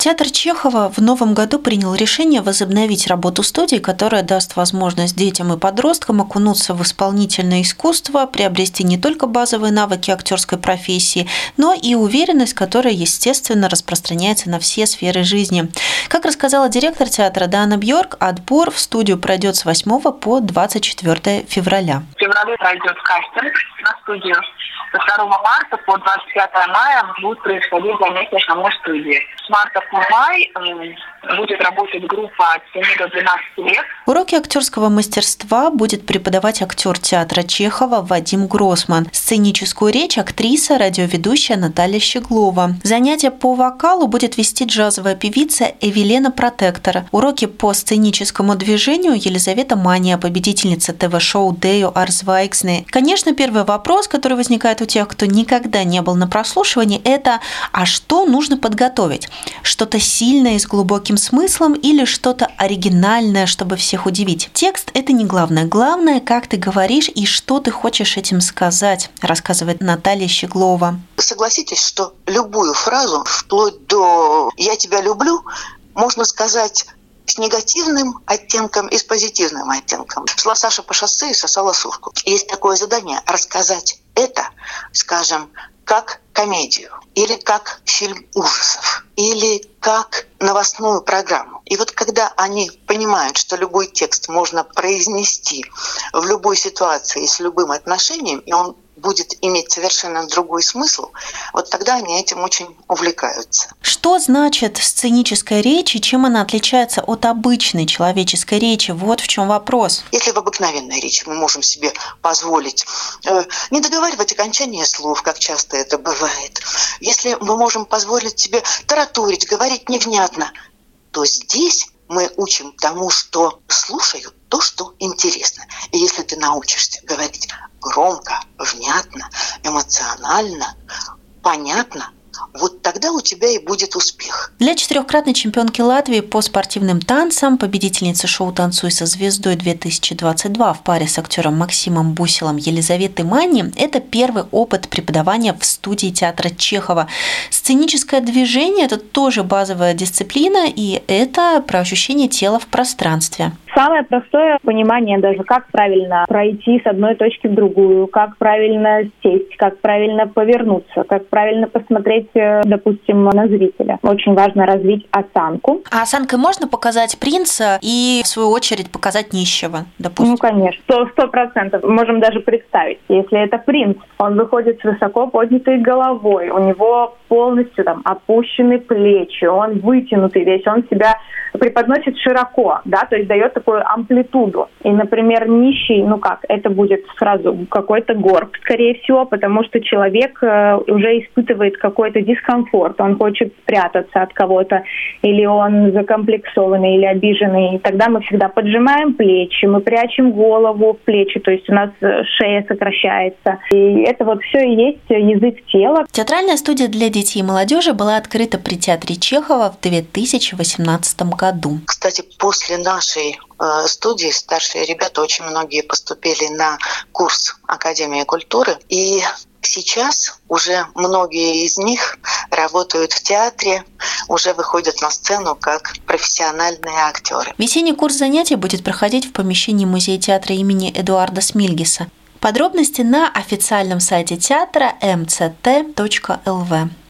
Театр Чехова в новом году принял решение возобновить работу студии, которая даст возможность детям и подросткам окунуться в исполнительное искусство, приобрести не только базовые навыки актерской профессии, но и уверенность, которая, естественно, распространяется на все сферы жизни. Как рассказала директор театра Дана Бьорк, отбор в студию пройдет с 8 по 24 февраля. В феврале пройдет кастинг на студию. Со 2 марта по 25 мая будут происходить занятия самой студии. С марта по май будет работать группа от 7 до 12 лет. Уроки актерского мастерства будет преподавать актер театра Чехова Вадим Гросман. Сценическую речь актриса, радиоведущая Наталья Щеглова. Занятия по вокалу будет вести джазовая певица Эвелена Протектор. Уроки по сценическому движению Елизавета Мания, победительница ТВ-шоу Дею Арзвайксны. Конечно, первый вопрос, который возникает у тех, кто никогда не был на прослушивании, это «А что нужно подготовить?» Что-то сильное с глубоким смыслом или что-то оригинальное, чтобы всех удивить? Текст – это не главное. Главное, как ты говоришь и что ты хочешь этим сказать, рассказывает Наталья Щеглова. Согласитесь, что любую фразу, вплоть до «я тебя люблю», можно сказать с негативным оттенком и с позитивным оттенком. Шла Саша по шоссе и сосала сушку. Есть такое задание – рассказать это, скажем, как комедию, или как фильм ужасов, или как новостную программу. И вот когда они понимают, что любой текст можно произнести в любой ситуации с любым отношением, и он будет иметь совершенно другой смысл, вот тогда они этим очень увлекаются. Что значит сценическая речь и чем она отличается от обычной человеческой речи? Вот в чем вопрос. Если в обыкновенной речи мы можем себе позволить э, не договаривать окончание слов, как часто это бывает, если мы можем позволить себе таратурить, говорить невнятно, то здесь мы учим тому, что слушают то, что интересно. И если ты научишься говорить громко, внятно, эмоционально, понятно, вот тогда у тебя и будет успех. Для четырехкратной чемпионки Латвии по спортивным танцам, победительницы шоу «Танцуй со звездой 2022» в паре с актером Максимом Бусилом Елизаветы Мани – это первый опыт преподавания в студии театра Чехова. Сценическое движение – это тоже базовая дисциплина, и это про ощущение тела в пространстве. Самое простое понимание даже, как правильно пройти с одной точки в другую, как правильно сесть, как правильно повернуться, как правильно посмотреть, э, допустим, на зрителя. Очень важно развить осанку. А осанкой можно показать принца и, в свою очередь, показать нищего, допустим? Ну, конечно. Сто процентов. Можем даже представить, если это принц, он выходит с высоко поднятой головой, у него полностью там опущены плечи, он вытянутый весь, он себя преподносит широко, да, то есть дает такую амплитуду. И, например, нищий, ну как, это будет сразу какой-то горб, скорее всего, потому что человек э, уже испытывает какой-то дискомфорт, он хочет спрятаться от кого-то, или он закомплексованный, или обиженный. И тогда мы всегда поджимаем плечи, мы прячем голову в плечи, то есть у нас э, шея сокращается. И это вот все и есть язык тела. Театральная студия для детей и молодежи была открыта при театре Чехова в 2018 году году. Кстати, после нашей э, студии старшие ребята очень многие поступили на курс Академии культуры. И сейчас уже многие из них работают в театре, уже выходят на сцену как профессиональные актеры. Весенний курс занятий будет проходить в помещении Музея театра имени Эдуарда Смильгиса. Подробности на официальном сайте театра mct.lv.